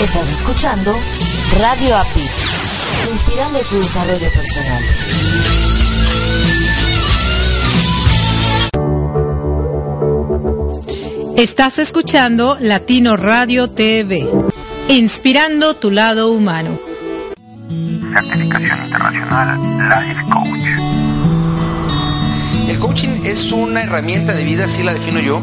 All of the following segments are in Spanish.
Estás escuchando Radio API, inspirando tu desarrollo personal. Estás escuchando Latino Radio TV, inspirando tu lado humano. Certificación internacional Life Coach. El coaching es una herramienta de vida, así la defino yo,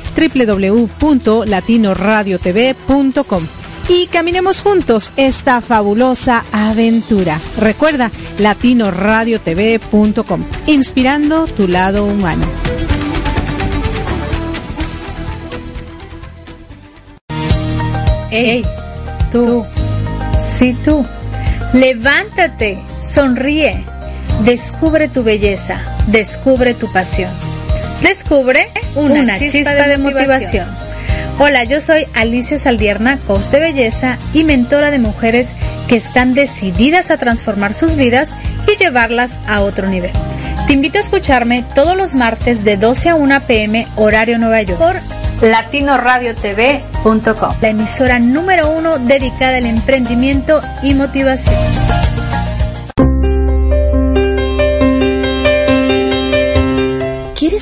www.latinoradiotv.com y caminemos juntos esta fabulosa aventura. Recuerda, latinoradiotv.com, inspirando tu lado humano. Hey, tú, sí tú, levántate, sonríe, descubre tu belleza, descubre tu pasión. Descubre una, chispa, de, motivación. Hola, yo soy Alicia Saldierna, coach de belleza y mentora de mujeres que están decididas a transformar sus vidas y llevarlas a otro nivel. Te invito a escucharme todos los martes de 12 a 1 pm horario Nueva York por latinoradiotv.com, la emisora número uno dedicada al emprendimiento y motivación.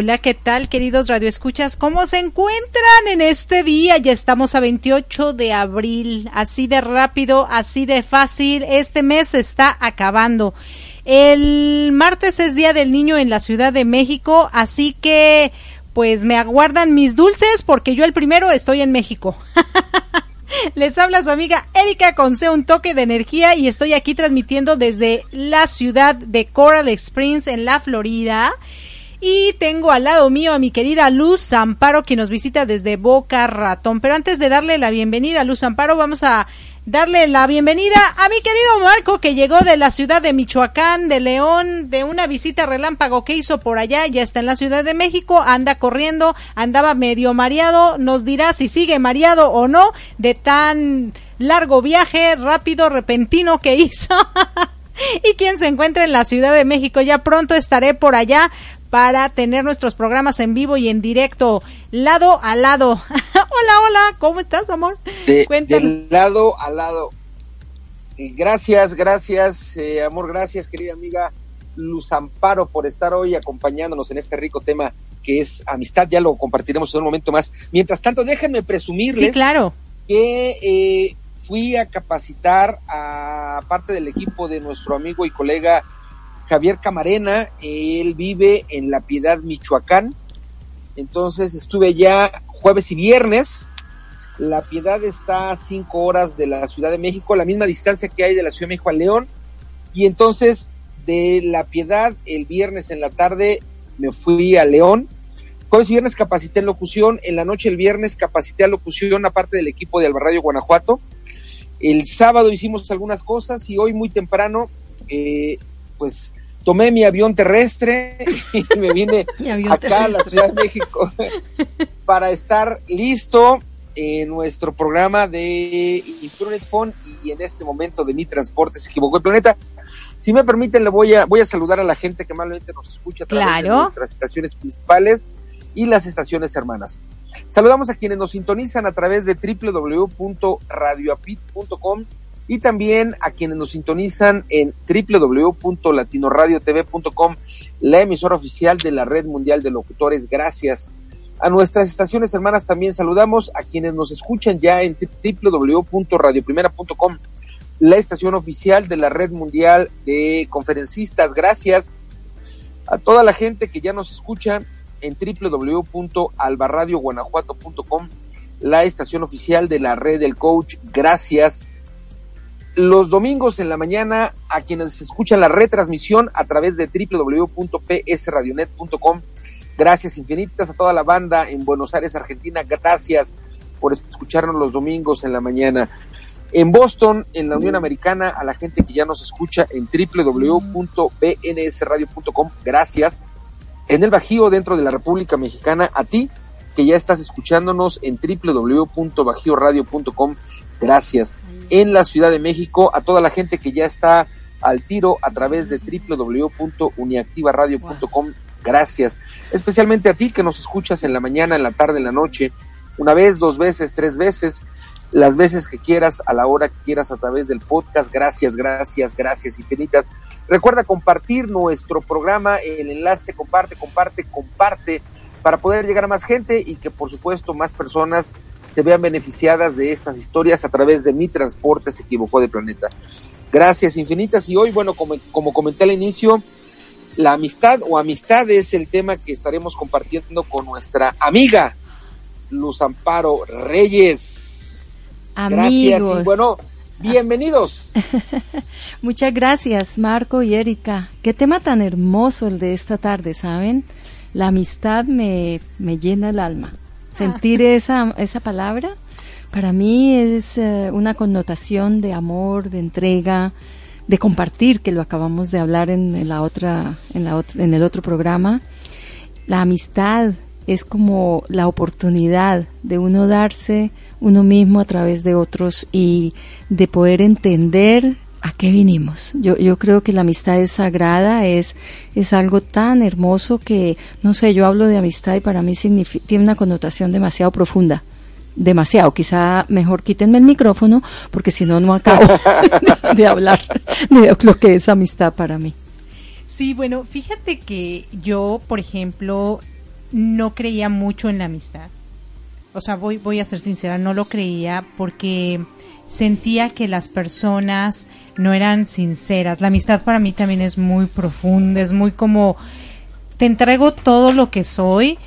Hola, ¿qué tal, queridos radioescuchas? ¿Cómo se encuentran en este día? Ya estamos a 28 de abril. Así de rápido, así de fácil. Este mes está acabando. El martes es Día del Niño en la Ciudad de México, así que pues me aguardan mis dulces porque yo el primero estoy en México. Les habla su amiga Erika Conce, un toque de energía y estoy aquí transmitiendo desde la ciudad de Coral Springs en la Florida. Y tengo al lado mío a mi querida Luz Amparo, que nos visita desde Boca Ratón. Pero antes de darle la bienvenida a Luz Amparo, vamos a darle la bienvenida a mi querido Marco, que llegó de la ciudad de Michoacán, de León, de una visita relámpago que hizo por allá, ya está en la Ciudad de México, anda corriendo, andaba medio mareado, nos dirá si sigue mareado o no, de tan largo viaje, rápido, repentino que hizo. y quien se encuentra en la Ciudad de México, ya pronto estaré por allá para tener nuestros programas en vivo y en directo, lado a lado. hola, hola, ¿cómo estás, amor? De, del lado a lado. Gracias, gracias, eh, amor, gracias, querida amiga Luz Amparo, por estar hoy acompañándonos en este rico tema que es amistad. Ya lo compartiremos en un momento más. Mientras tanto, déjenme presumirles Sí, claro. que eh, fui a capacitar a parte del equipo de nuestro amigo y colega Javier Camarena, él vive en La Piedad, Michoacán. Entonces estuve ya jueves y viernes. La Piedad está a cinco horas de la Ciudad de México, la misma distancia que hay de la Ciudad de México a León. Y entonces de La Piedad, el viernes en la tarde me fui a León. Jueves y viernes capacité en locución. En la noche el viernes capacité a locución, aparte del equipo de Albarradio Guanajuato. El sábado hicimos algunas cosas y hoy muy temprano eh, pues tomé mi avión terrestre y me vine acá a la Ciudad de México para estar listo en nuestro programa de Internet Phone y en este momento de mi transporte se equivocó el planeta. Si me permiten, le voy a, voy a saludar a la gente que malamente nos escucha a través de nuestras estaciones principales y las estaciones hermanas. Saludamos a quienes nos sintonizan a través de www.radioapit.com y también a quienes nos sintonizan en www.latinoradiotv.com, la emisora oficial de la Red Mundial de Locutores. Gracias. A nuestras estaciones hermanas también saludamos a quienes nos escuchan ya en www.radioprimera.com, la estación oficial de la Red Mundial de Conferencistas. Gracias a toda la gente que ya nos escucha en www.albarradioguanajuato.com, la estación oficial de la Red del Coach. Gracias los domingos en la mañana a quienes escuchan la retransmisión a través de www.psradionet.com. Gracias infinitas a toda la banda en Buenos Aires, Argentina. Gracias por escucharnos los domingos en la mañana. En Boston, en la Unión Americana, a la gente que ya nos escucha en www.bnsradio.com. Gracias. En el Bajío, dentro de la República Mexicana, a ti que ya estás escuchándonos en www.bajioradio.com. Gracias en la Ciudad de México, a toda la gente que ya está al tiro a través de www.uniactivaradio.com. Gracias. Especialmente a ti que nos escuchas en la mañana, en la tarde, en la noche, una vez, dos veces, tres veces, las veces que quieras, a la hora que quieras a través del podcast. Gracias, gracias, gracias infinitas. Recuerda compartir nuestro programa, el enlace comparte, comparte, comparte, para poder llegar a más gente y que por supuesto más personas se vean beneficiadas de estas historias a través de mi transporte se equivocó de planeta. Gracias infinitas y hoy, bueno, como, como comenté al inicio, la amistad o amistad es el tema que estaremos compartiendo con nuestra amiga Luz Amparo Reyes. Amigos. Gracias y bueno, bienvenidos. Muchas gracias Marco y Erika. Qué tema tan hermoso el de esta tarde, ¿saben? La amistad me, me llena el alma. Sentir esa, esa palabra para mí es eh, una connotación de amor, de entrega, de compartir, que lo acabamos de hablar en, la otra, en, la en el otro programa. La amistad es como la oportunidad de uno darse uno mismo a través de otros y de poder entender a qué vinimos. Yo, yo creo que la amistad es sagrada, es, es algo tan hermoso que, no sé, yo hablo de amistad y para mí tiene una connotación demasiado profunda. Demasiado, quizá mejor quítenme el micrófono porque si no, no acabo de, hablar de lo que es amistad para mí. Sí, bueno, fíjate que yo, por ejemplo, no creía mucho en la amistad. O sea, voy, voy a ser sincera, no lo creía porque sentía que las personas no eran sinceras. La amistad para mí también es muy profunda, es muy como te entrego todo lo que soy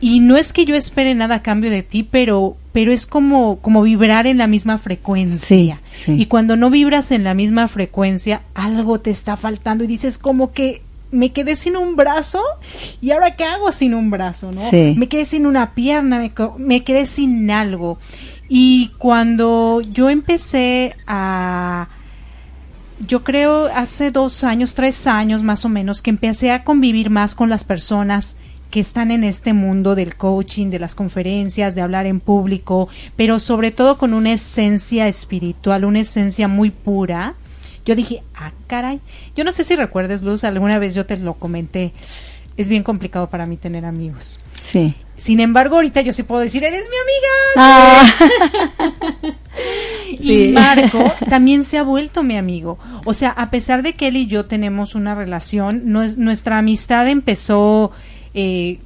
y no es que yo espere nada a cambio de ti, pero pero es como como vibrar en la misma frecuencia. Y cuando no vibras en la misma frecuencia, algo te está faltando y dices como que me quedé sin un brazo y ahora qué hago sin un brazo, ¿no? Me quedé sin una pierna, me, me quedé sin algo. Y cuando yo empecé a, yo creo hace dos años, tres años más o menos, que empecé a convivir más con las personas que están en este mundo del coaching, de las conferencias, de hablar en público, pero sobre todo con una esencia espiritual, una esencia muy pura. Yo dije, ah, caray. Yo no sé si recuerdes, Luz, alguna vez yo te lo comenté. Es bien complicado para mí tener amigos. Sí. Sin embargo, ahorita yo sí puedo decir, eres mi amiga. Ah. Y Marco también se ha vuelto mi amigo. O sea, a pesar de que él y yo tenemos una relación, nuestra amistad empezó, eh,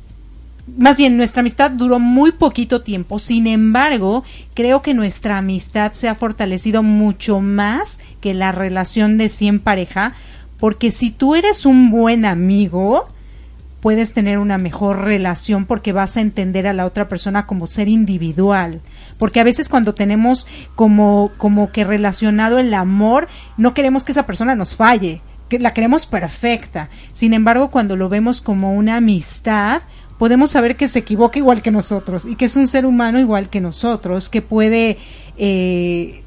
más bien nuestra amistad duró muy poquito tiempo. Sin embargo, creo que nuestra amistad se ha fortalecido mucho más que la relación de 100 pareja, porque si tú eres un buen amigo, puedes tener una mejor relación porque vas a entender a la otra persona como ser individual. Porque a veces cuando tenemos como, como que relacionado el amor, no queremos que esa persona nos falle, que la queremos perfecta. Sin embargo, cuando lo vemos como una amistad, podemos saber que se equivoca igual que nosotros y que es un ser humano igual que nosotros, que puede eh,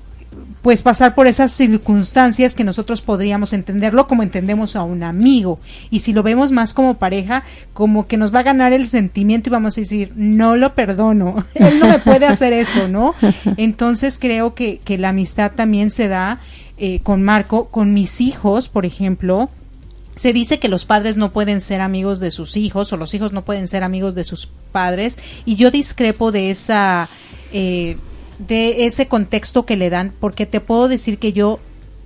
pues pasar por esas circunstancias que nosotros podríamos entenderlo como entendemos a un amigo. Y si lo vemos más como pareja, como que nos va a ganar el sentimiento y vamos a decir, no lo perdono, él no me puede hacer eso, ¿no? Entonces creo que, que la amistad también se da eh, con Marco, con mis hijos, por ejemplo. Se dice que los padres no pueden ser amigos de sus hijos o los hijos no pueden ser amigos de sus padres y yo discrepo de esa... Eh, de ese contexto que le dan, porque te puedo decir que yo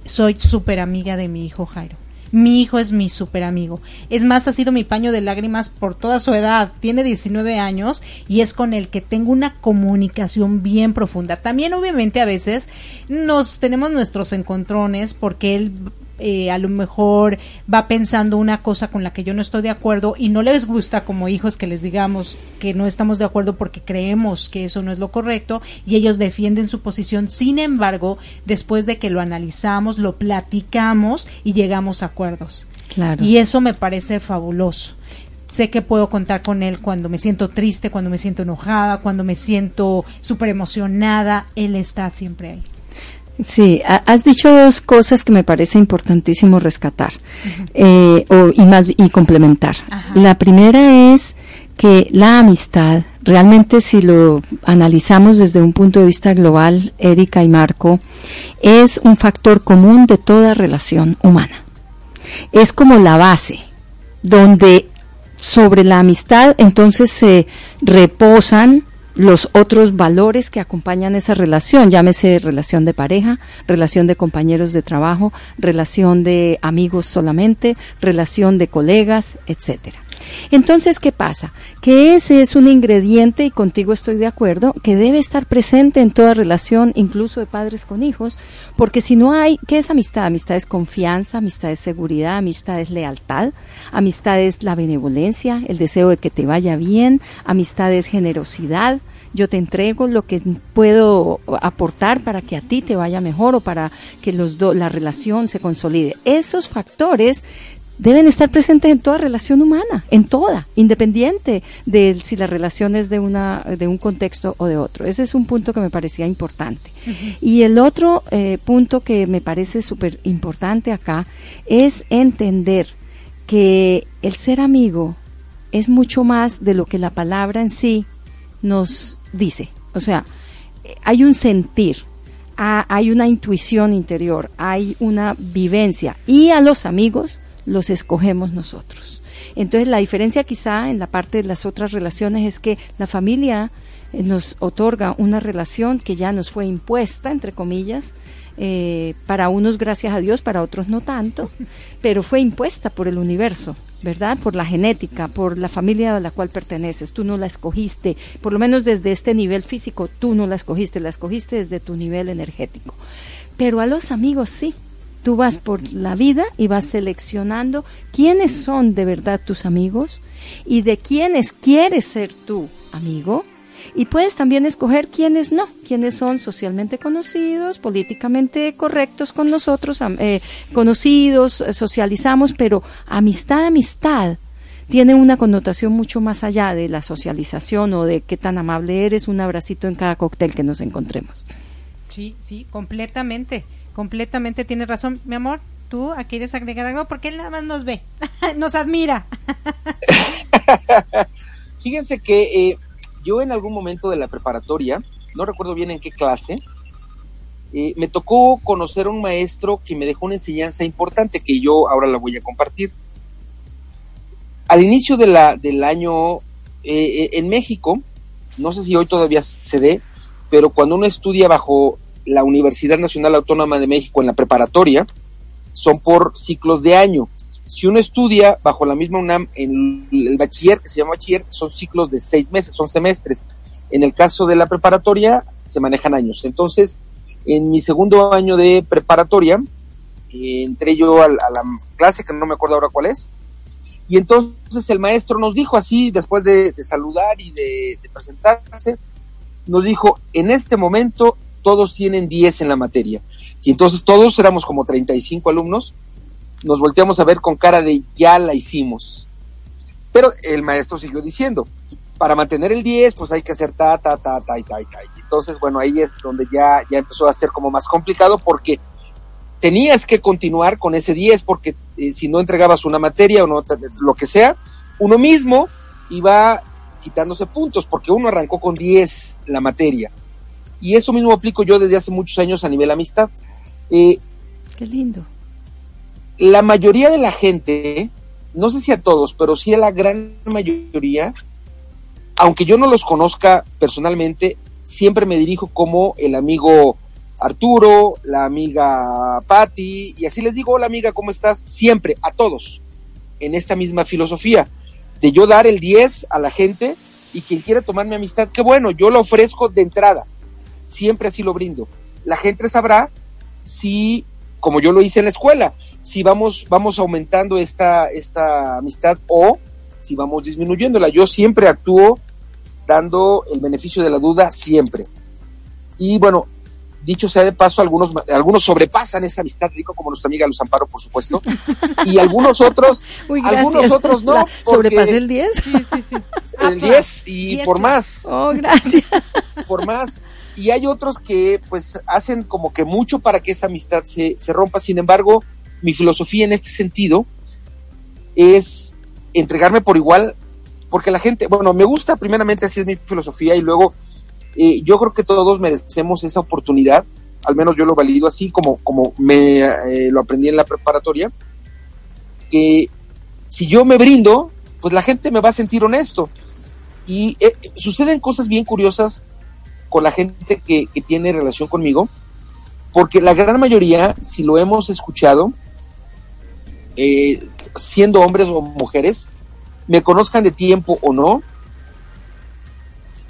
soy súper amiga de mi hijo Jairo. Mi hijo es mi súper amigo. Es más, ha sido mi paño de lágrimas por toda su edad. Tiene 19 años y es con el que tengo una comunicación bien profunda. También, obviamente, a veces nos tenemos nuestros encontrones porque él eh, a lo mejor va pensando una cosa con la que yo no estoy de acuerdo y no les gusta como hijos que les digamos que no estamos de acuerdo porque creemos que eso no es lo correcto y ellos defienden su posición. Sin embargo, después de que lo analizamos, lo platicamos y llegamos a acuerdos. Claro. Y eso me parece fabuloso sé que puedo contar con él cuando me siento triste, cuando me siento enojada, cuando me siento súper emocionada, él está siempre ahí. Sí, has dicho dos cosas que me parece importantísimo rescatar eh, y más y complementar. La primera es que la amistad, realmente si lo analizamos desde un punto de vista global, Erika y Marco, es un factor común de toda relación humana. Es como la base, donde sobre la amistad entonces se reposan los otros valores que acompañan esa relación, llámese relación de pareja, relación de compañeros de trabajo, relación de amigos solamente, relación de colegas, etcétera. Entonces, ¿qué pasa? Que ese es un ingrediente, y contigo estoy de acuerdo, que debe estar presente en toda relación, incluso de padres con hijos, porque si no hay, ¿qué es amistad? Amistad es confianza, amistad es seguridad, amistad es lealtad, amistad es la benevolencia, el deseo de que te vaya bien, amistad es generosidad, yo te entrego lo que puedo aportar para que a ti te vaya mejor o para que los la relación se consolide. Esos factores deben estar presentes en toda relación humana, en toda, independiente de si la relación es de, una, de un contexto o de otro. Ese es un punto que me parecía importante. Y el otro eh, punto que me parece súper importante acá es entender que el ser amigo es mucho más de lo que la palabra en sí nos dice. O sea, hay un sentir, hay una intuición interior, hay una vivencia. Y a los amigos, los escogemos nosotros. Entonces la diferencia quizá en la parte de las otras relaciones es que la familia eh, nos otorga una relación que ya nos fue impuesta, entre comillas, eh, para unos gracias a Dios, para otros no tanto, pero fue impuesta por el universo, ¿verdad? Por la genética, por la familia a la cual perteneces. Tú no la escogiste, por lo menos desde este nivel físico, tú no la escogiste, la escogiste desde tu nivel energético. Pero a los amigos sí, Tú vas por la vida y vas seleccionando quiénes son de verdad tus amigos y de quiénes quieres ser tu amigo. Y puedes también escoger quiénes no, quiénes son socialmente conocidos, políticamente correctos con nosotros, eh, conocidos, eh, socializamos, pero amistad, amistad tiene una connotación mucho más allá de la socialización o de qué tan amable eres, un abracito en cada cóctel que nos encontremos. Sí, sí, completamente completamente tiene razón. Mi amor, ¿tú quieres agregar algo? Porque él nada más nos ve, nos admira. Fíjense que eh, yo en algún momento de la preparatoria, no recuerdo bien en qué clase, eh, me tocó conocer a un maestro que me dejó una enseñanza importante que yo ahora la voy a compartir. Al inicio del año eh, en México, no sé si hoy todavía se dé, pero cuando uno estudia bajo la Universidad Nacional Autónoma de México en la preparatoria son por ciclos de año. Si uno estudia bajo la misma UNAM en el bachiller, que se llama bachiller, son ciclos de seis meses, son semestres. En el caso de la preparatoria, se manejan años. Entonces, en mi segundo año de preparatoria, entré yo a, la clase, que no me acuerdo ahora cuál es, y entonces el maestro nos dijo así, después de, saludar y de, de presentarse, nos dijo, en este momento todos tienen 10 en la materia. Y entonces todos éramos como 35 alumnos, nos volteamos a ver con cara de ya la hicimos. Pero el maestro siguió diciendo, para mantener el 10, pues hay que hacer ta, ta, ta, ta, ta, ta. Entonces, bueno, ahí es donde ya, ya empezó a ser como más complicado porque tenías que continuar con ese 10 porque eh, si no entregabas una materia o no, lo que sea, uno mismo iba quitándose puntos porque uno arrancó con 10 la materia y eso mismo aplico yo desde hace muchos años a nivel amistad. Eh, Qué lindo. La mayoría de la gente, no sé si a todos, pero sí a la gran mayoría, aunque yo no los conozca personalmente, siempre me dirijo como el amigo Arturo, la amiga Patti, y así les digo, hola amiga, ¿cómo estás? Siempre, a todos, en esta misma filosofía, de yo dar el 10 a la gente y quien quiera tomar mi amistad, qué bueno, yo lo ofrezco de entrada siempre así lo brindo. La gente sabrá si, como yo lo hice en la escuela, si vamos, vamos aumentando esta, esta amistad o si vamos disminuyéndola. Yo siempre actúo dando el beneficio de la duda, siempre. Y bueno, dicho sea de paso, algunos, algunos sobrepasan esa amistad rico, como nuestra amiga Luz Amparo, por supuesto, y algunos otros, algunos otros no. ¿Sobrepasé el 10? Sí, sí, sí. El 10 y por más. Oh, gracias. Por más y hay otros que pues hacen como que mucho para que esa amistad se, se rompa. Sin embargo, mi filosofía en este sentido es entregarme por igual, porque la gente, bueno, me gusta primeramente así es mi filosofía y luego eh, yo creo que todos merecemos esa oportunidad, al menos yo lo valido así como, como me eh, lo aprendí en la preparatoria, que si yo me brindo, pues la gente me va a sentir honesto. Y eh, suceden cosas bien curiosas con la gente que, tiene relación conmigo, porque la gran mayoría, si lo hemos escuchado, eh, siendo hombres o mujeres, me conozcan de tiempo o no,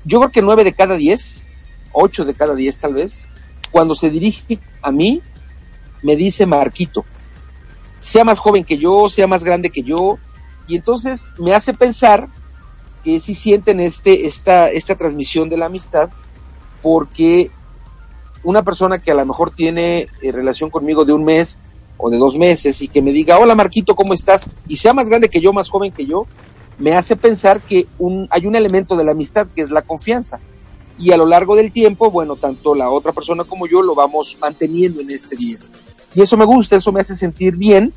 yo creo que nueve de cada diez, ocho de cada diez tal vez, cuando se dirige a mí, me dice Marquito, sea más joven que yo, sea más grande que yo, y entonces me hace pensar que sí sienten este, esta, esta transmisión de la amistad, porque una persona que a lo mejor tiene eh, relación conmigo de un mes o de dos meses y que me diga, hola Marquito, ¿cómo estás? Y sea más grande que yo, más joven que yo, me hace pensar que hay un elemento de la amistad que es la confianza. Y a lo largo del tiempo, bueno, tanto la otra persona como yo lo vamos manteniendo en este 10. Y eso me gusta, eso me hace sentir bien,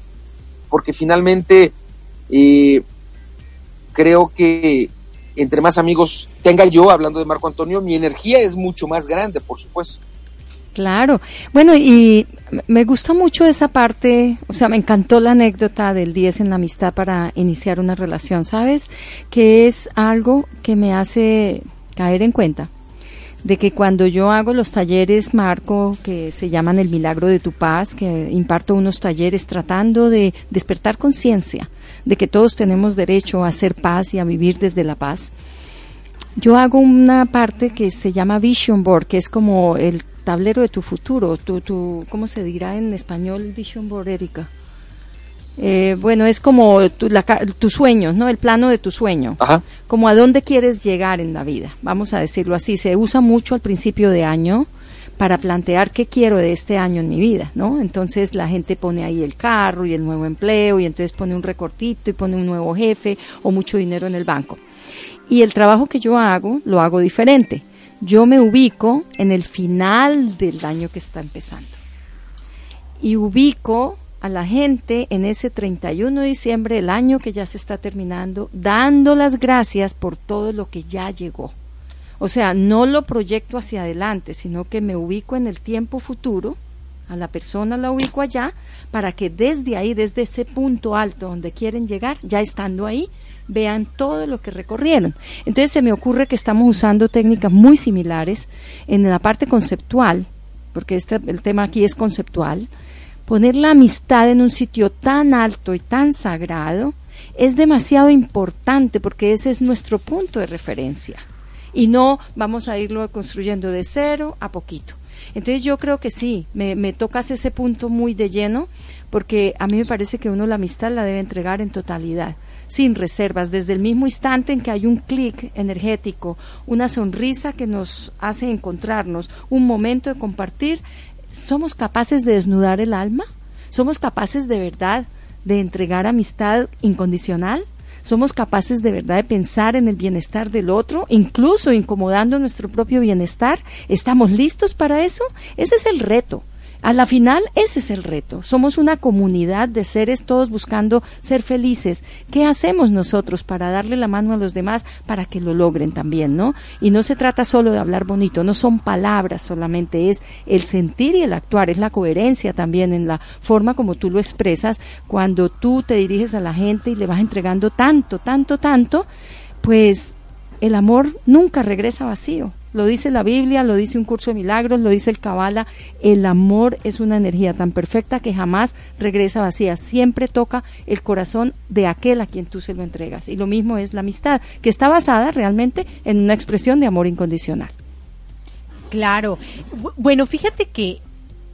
porque finalmente eh, creo que entre más amigos tenga yo, hablando de Marco Antonio, mi energía es mucho más grande, por supuesto. Claro. Bueno, y me gusta mucho esa parte, o sea, me encantó la anécdota del 10 en la amistad para iniciar una relación, ¿sabes? Que es algo que me hace caer en cuenta de que cuando yo hago los talleres, Marco, que se llaman El Milagro de tu Paz, que imparto unos talleres tratando de despertar conciencia de que todos tenemos derecho a hacer paz y a vivir desde la paz. Yo hago una parte que se llama Vision Board, que es como el tablero de tu futuro, tu, tu, ¿cómo se dirá en español Vision Board, Erika? Eh, bueno, es como tu, sueños, ¿no? El plano de tu sueño. Como a dónde quieres llegar en la vida, vamos a decirlo así. Se usa mucho al principio de año para plantear qué quiero de este año en mi vida, ¿no? Entonces la gente pone ahí el carro y el nuevo empleo y entonces pone un recortito y pone un nuevo jefe o mucho dinero en el banco. Y el trabajo que yo hago lo hago diferente. Yo me ubico en el final del año que está empezando. Y ubico a la gente en ese 31 de diciembre del año que ya se está terminando, dando las gracias por todo lo que ya llegó. O sea, no lo proyecto hacia adelante, sino que me ubico en el tiempo futuro, a la persona la ubico allá, para que desde ahí, desde ese punto alto donde quieren llegar, ya estando ahí, vean todo lo que recorrieron. Entonces se me ocurre que estamos usando técnicas muy similares en la parte conceptual, porque este, el tema aquí es conceptual, poner la amistad en un sitio tan alto y tan sagrado es demasiado importante porque ese es nuestro punto de referencia y no vamos a irlo construyendo de cero a poquito. Entonces yo creo que sí, me, me tocas ese punto muy de lleno porque a mí me parece que uno la amistad la debe entregar en totalidad sin reservas, desde el mismo instante en que hay un clic energético, una sonrisa que nos hace encontrarnos, un momento de compartir, ¿Somos capaces de desnudar el alma? ¿Somos capaces de verdad de entregar amistad incondicional? ¿Somos capaces de verdad de pensar en el bienestar del otro, incluso incomodando nuestro propio bienestar? ¿Estamos listos para eso? Ese es el reto. A la final, ese es el reto. Somos una comunidad de seres todos buscando ser felices. ¿Qué hacemos nosotros para darle la mano a los demás para que lo logren también, no? Y no se trata solo de hablar bonito, no son palabras solamente, es el sentir y el actuar, es la coherencia también en la forma como tú lo expresas cuando tú te diriges a la gente y le vas entregando tanto, tanto, tanto, pues el amor nunca regresa vacío. Lo dice la Biblia, lo dice un curso de milagros, lo dice el Kabbalah. El amor es una energía tan perfecta que jamás regresa vacía. Siempre toca el corazón de aquel a quien tú se lo entregas. Y lo mismo es la amistad, que está basada realmente en una expresión de amor incondicional. Claro. Bueno, fíjate que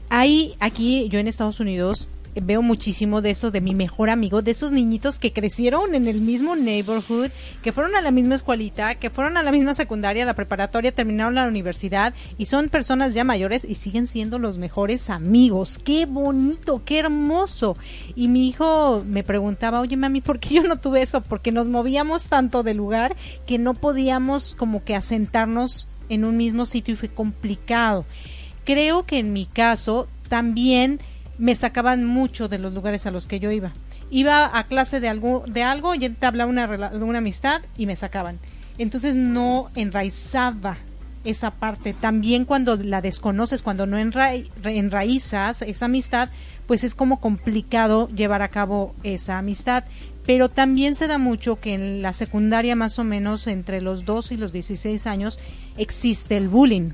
hay aquí, yo en Estados Unidos, veo muchísimo de eso de mi mejor amigo, de esos niñitos que crecieron en el mismo neighborhood, que fueron a la misma escuelita, que fueron a la misma secundaria, la preparatoria, terminaron la universidad y son personas ya mayores y siguen siendo los mejores amigos. Qué bonito, qué hermoso. Y mi hijo me preguntaba, oye mami, ¿por qué yo no tuve eso? Porque nos movíamos tanto de lugar que no podíamos como que asentarnos en un mismo sitio y fue complicado. Creo que en mi caso también me sacaban mucho de los lugares a los que yo iba. Iba a clase de algo, de algo y te hablaba una, una amistad y me sacaban. Entonces no enraizaba esa parte. También cuando la desconoces, cuando no enraizas esa amistad, pues es como complicado llevar a cabo esa amistad. pero también se da mucho que en la secundaria más o menos entre los 2 y los 16 años existe el bullying.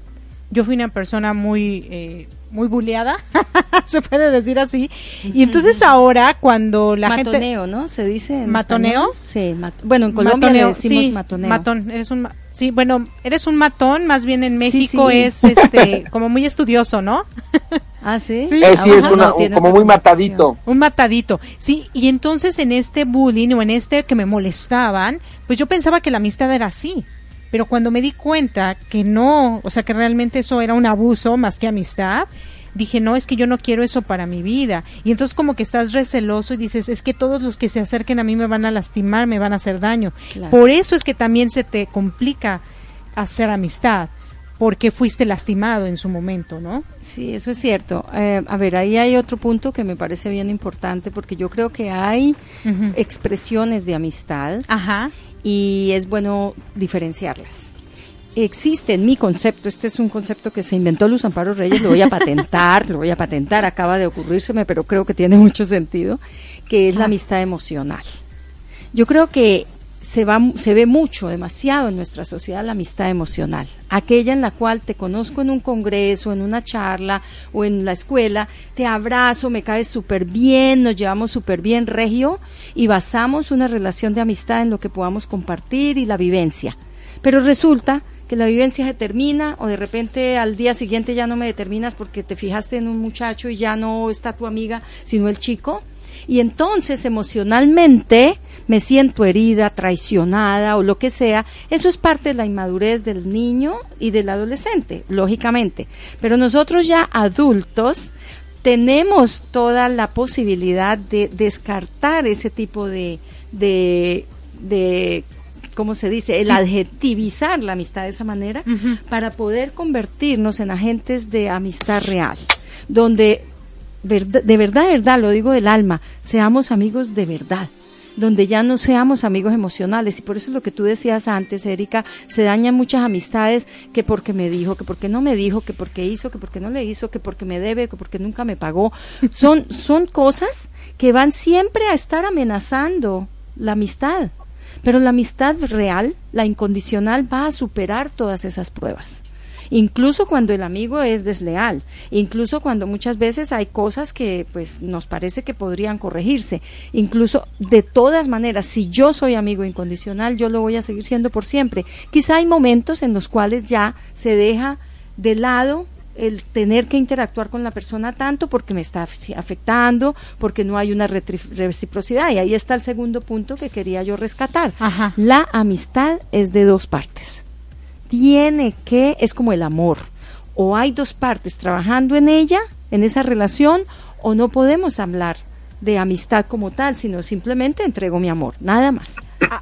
Yo fui una persona muy eh, muy bulleada, se puede decir así. Y entonces ahora cuando la gente... Matoneo, ¿no? Se dice ¿Matoneo? Sí, bueno, en Colombia le decimos matoneo. Matón, eres un... Sí, bueno, eres un matón, más bien en México es este como muy estudioso, ¿no? ah, sí. Sí, eh, sí es una, como muy matadito. Un matadito. Sí, y entonces en este bullying o en este que me molestaban, pues yo pensaba que la amistad era así pero cuando me di cuenta que no, o sea, que realmente eso era un abuso más que amistad, dije, no, es que yo no quiero eso para mi vida. Y entonces como que estás receloso y dices, es que todos los que se acerquen a mí me van a lastimar, me van a hacer daño. Por eso es que también se te complica hacer amistad porque fuiste lastimado en su momento, ¿no? Sí, eso es cierto. Eh, a ver, ahí hay otro punto que me parece bien importante porque yo creo que hay expresiones de amistad Ajá y es bueno diferenciarlas. Existe en mi concepto, este es un concepto que se inventó Luz Amparo Reyes, lo voy a patentar, lo voy a patentar, acaba de ocurrírseme, pero creo que tiene mucho sentido, que es la amistad emocional. Yo creo que se, va, se ve mucho, demasiado en nuestra sociedad la amistad emocional, aquella en la cual te conozco en un congreso, en una charla o en la escuela, te abrazo, me caes súper bien, nos llevamos súper bien, regio, y basamos una relación de amistad en lo que podamos compartir y la vivencia. Pero resulta que la vivencia se termina o de repente al día siguiente ya no me determinas porque te fijaste en un muchacho y ya no está tu amiga, sino el chico. Y entonces emocionalmente me siento herida, traicionada o lo que sea, eso es parte de la inmadurez del niño y del adolescente, lógicamente. Pero nosotros ya adultos tenemos toda la posibilidad de descartar ese tipo de, de, de ¿cómo se dice? El adjetivizar la amistad de esa manera para poder convertirnos en agentes de amistad real, donde de verdad, de verdad, lo digo del alma, seamos amigos de verdad donde ya no seamos amigos emocionales. Y por eso es lo que tú decías antes, Erika, se dañan muchas amistades que porque me dijo, que porque no me dijo, que porque hizo, que porque no le hizo, que porque me debe, que porque nunca me pagó. Son, son cosas que van siempre a estar amenazando la amistad. Pero la amistad real, la incondicional, va a superar todas esas pruebas incluso cuando el amigo es desleal, incluso cuando muchas veces hay cosas que pues nos parece que podrían corregirse, incluso de todas maneras, si yo soy amigo incondicional, yo lo voy a seguir siendo por siempre. Quizá hay momentos en los cuales ya se deja de lado el tener que interactuar con la persona tanto porque me está afectando, porque no hay una reciprocidad. Y ahí está el segundo punto que quería yo rescatar. La amistad es de dos partes tiene que, es como el amor, o hay dos partes trabajando en ella, en esa relación, o no podemos hablar de amistad como tal, sino simplemente entrego mi amor, nada más.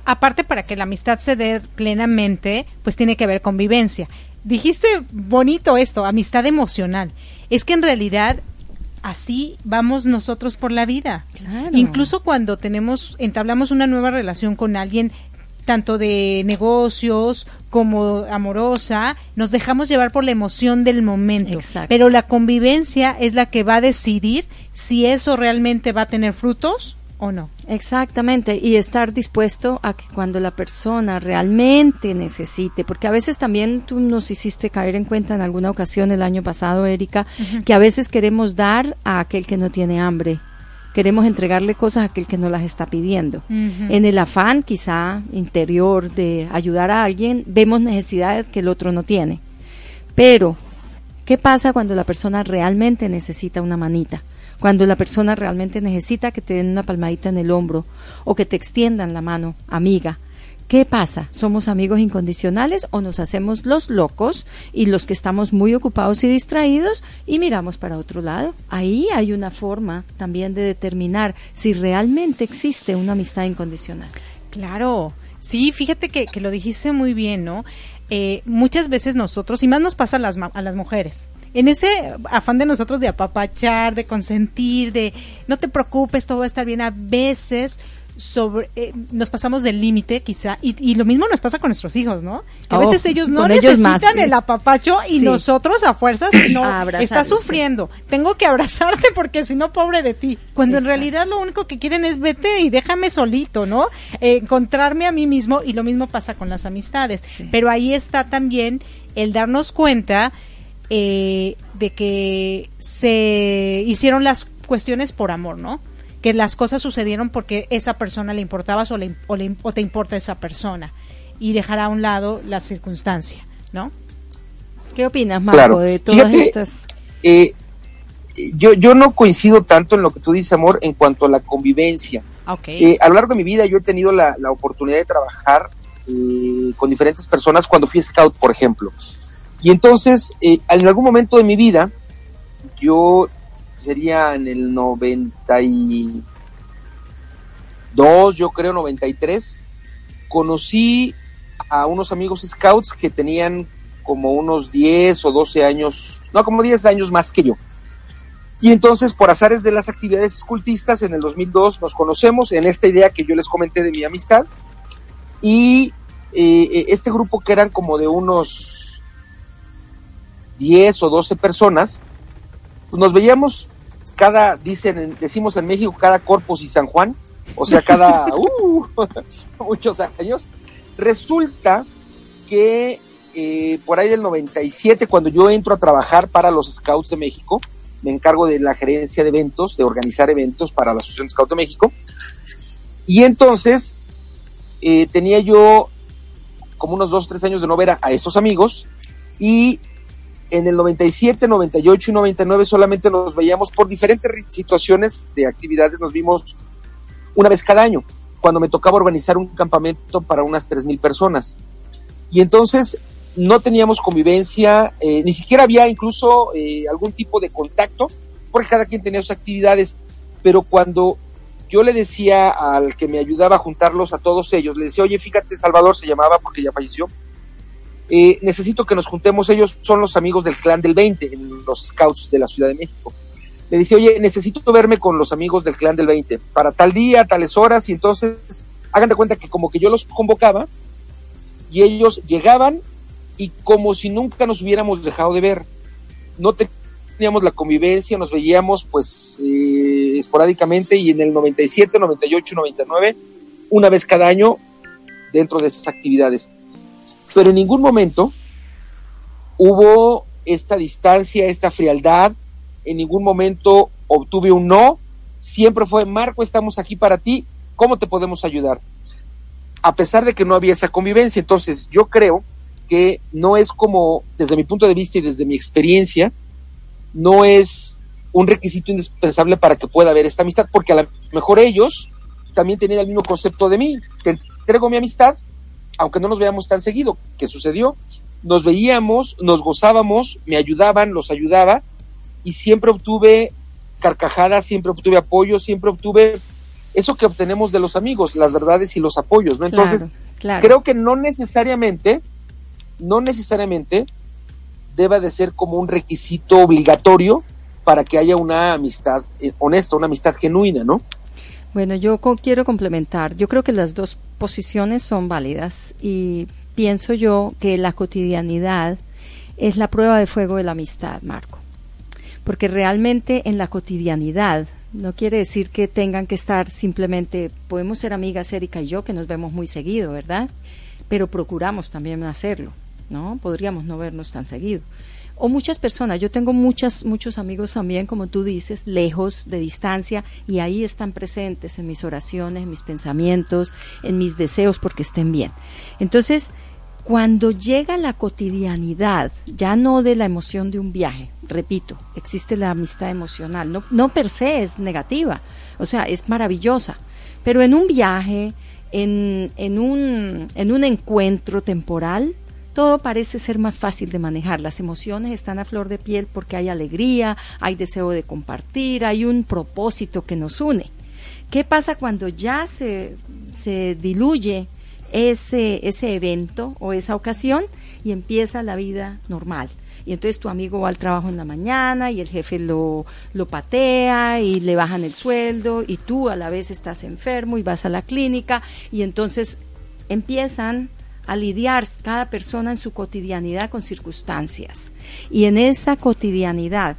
aparte, para que la amistad se dé plenamente, pues tiene que haber convivencia. Dijiste bonito esto, amistad emocional. Es que en realidad así vamos nosotros por la vida. Incluso cuando tenemos, entablamos una nueva relación con alguien, tanto de negocios como amorosa, nos dejamos llevar por la emoción del momento. Pero la convivencia es la que va a decidir si eso realmente va a tener frutos o no. Exactamente, y estar dispuesto a que cuando la persona realmente necesite, porque a veces también tú nos hiciste caer en cuenta en alguna ocasión el año pasado, Erika, que a veces queremos dar a aquel que no tiene hambre queremos entregarle cosas a aquel que no las está pidiendo. En el afán quizá interior de ayudar a alguien, vemos necesidades que el otro no tiene. Pero, ¿qué pasa cuando la persona realmente necesita una manita? Cuando la persona realmente necesita que te den una palmadita en el hombro o que te extiendan la mano, amiga, ¿Qué pasa? ¿Somos amigos incondicionales o nos hacemos los locos y los que estamos muy ocupados y distraídos y miramos para otro lado? Ahí hay una forma también de determinar si realmente existe una amistad incondicional. Claro, sí, fíjate que, lo dijiste muy bien, ¿no? Eh, muchas veces nosotros, y más nos pasa a las, a las mujeres, en ese afán de nosotros de apapachar, de consentir, de no te preocupes, todo va a estar bien, a veces sobre eh, nos pasamos del límite quizá y, y, lo mismo nos pasa con nuestros hijos no a Oh, veces ellos no ellos necesitan más, el apapacho y Sí. nosotros a fuerzas no está sí. sufriendo. Tengo que abrazarte porque si no pobre de ti. Cuando en realidad lo único que quieren es vete y déjame solito no Eh, encontrarme a mí mismo y lo mismo pasa con las amistades. Pero ahí está también el darnos cuenta eh, de que se hicieron las cuestiones por amor, ¿no? Que las cosas sucedieron porque esa persona le importabas o, le, o, le- o te importa esa persona y dejar a un lado la circunstancia, ¿no? ¿Qué opinas, Marco, Claro. de todas Fíjate, estas? Eh, yo, yo no coincido tanto en lo que tú dices, amor, en cuanto a la convivencia. Eh, a lo largo de mi vida yo he tenido la, la oportunidad de trabajar eh, con diferentes personas cuando fui scout, por ejemplo. Y entonces, eh, en algún momento de mi vida, yo sería en el 92, yo creo 93, conocí a unos amigos scouts que tenían como unos 10 o 12 años, no, como 10 años más que yo. Y entonces, por azares de las actividades escultistas, en el 2002 nos conocemos en esta idea que yo les comenté de mi amistad. Y eh, eh, este grupo que eran como de unos 10 o 12 personas, pues nos veíamos cada, dicen, en- decimos en México, cada Corpus y San Juan, o sea, cada, uh, muchos años. Resulta que eh, por ahí del 97, cuando yo entro a trabajar para los Scouts de México, me encargo de la gerencia de eventos, de organizar eventos para la Asociación Scout de México. Y entonces eh, tenía yo como unos dos o tres años de no ver a, a estos amigos y en el 97, 98 y 99 solamente nos veíamos por diferentes situaciones de actividades, nos vimos una vez cada año, cuando me tocaba organizar un campamento para unas 3.000 personas. Y entonces no teníamos convivencia, eh, ni siquiera había incluso eh, algún tipo de contacto, porque cada quien tenía sus actividades, pero cuando yo le decía al que me ayudaba a juntarlos a todos ellos, le decía, oye, fíjate, Salvador se llamaba porque ya falleció, eh, necesito que nos juntemos, ellos son los amigos del clan del 20, en los scouts de la Ciudad de México. Le decía, oye, necesito verme con los amigos del clan del 20 para tal día, tales horas, y entonces hagan de cuenta que como que yo los convocaba y ellos llegaban y como si nunca nos hubiéramos dejado de ver. No teníamos la convivencia, nos veíamos pues eh, esporádicamente y en el 97, 98, 99, una vez cada año dentro de esas actividades. Pero en ningún momento hubo esta distancia, esta frialdad, en ningún momento obtuve un no, siempre fue, Marco, estamos aquí para ti, ¿cómo te podemos ayudar? A pesar de que no había esa convivencia, entonces yo creo que no es como, desde mi punto de vista y desde mi experiencia, no es un requisito indispensable para que pueda haber esta amistad, porque a lo mejor ellos también tenían el mismo concepto de mí. Te entrego mi amistad, aunque no nos veamos tan seguido. ¿Qué sucedió? Nos veíamos, nos gozábamos, me ayudaban, los ayudaba, y siempre obtuve carcajadas, siempre obtuve apoyo, siempre obtuve eso que obtenemos de los amigos, las verdades y los apoyos, ¿no? Entonces, Claro, claro. creo que no necesariamente, no necesariamente deba de ser como un requisito obligatorio para que haya una amistad eh, honesta, una amistad genuina, ¿no? Bueno, yo co- quiero complementar. Yo creo que las dos posiciones son válidas y pienso yo que la cotidianidad es la prueba de fuego de la amistad, Marco. Porque realmente en la cotidianidad no quiere decir que tengan que estar simplemente, podemos ser amigas Erika y yo, que nos vemos muy seguido, ¿verdad? Pero procuramos también hacerlo, ¿no? Podríamos no vernos tan seguido. O muchas personas, yo tengo muchas, muchos amigos también, como tú dices, lejos, de distancia, y ahí están presentes en mis oraciones, en mis pensamientos, en mis deseos, porque estén bien. Entonces, cuando llega la cotidianidad, ya no de la emoción de un viaje, repito, existe la amistad emocional, no, no per se es negativa, o sea, es maravillosa, pero en un viaje, en, en, un, en un encuentro temporal, todo parece ser más fácil de manejar. Las emociones están a flor de piel porque hay alegría, hay deseo de compartir, hay un propósito que nos une. ¿Qué pasa cuando ya se, se diluye ese, ese evento o esa ocasión y empieza la vida normal? Y entonces tu amigo va al trabajo en la mañana y el jefe lo, lo patea y le bajan el sueldo y tú a la vez estás enfermo y vas a la clínica y entonces empiezan a lidiar cada persona en su cotidianidad con circunstancias. Y en esa cotidianidad